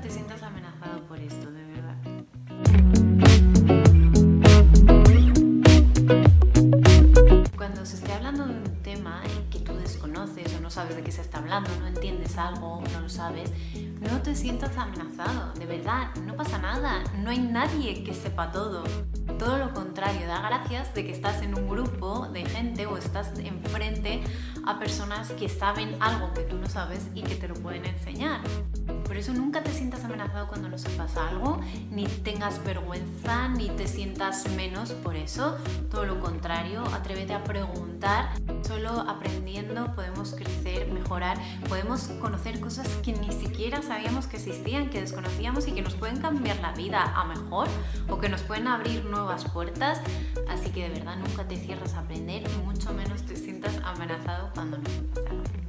te sientas amenazado por esto, de verdad. Cuando se esté hablando de un tema que tú desconoces o no sabes de qué se está hablando, no entiendes algo, no lo sabes, no te sientas amenazado, de verdad, no pasa nada, no hay nadie que sepa todo. Todo lo contrario, da gracias de que estás en un grupo de gente o estás enfrente a personas que saben algo que tú no sabes y que te lo pueden enseñar. Eso nunca te sientas amenazado cuando no sepas algo, ni tengas vergüenza, ni te sientas menos por eso. Todo lo contrario, atrévete a preguntar. Solo aprendiendo podemos crecer, mejorar, podemos conocer cosas que ni siquiera sabíamos que existían, que desconocíamos y que nos pueden cambiar la vida a mejor o que nos pueden abrir nuevas puertas. Así que de verdad nunca te cierras a aprender y mucho menos te sientas amenazado cuando no sepas algo.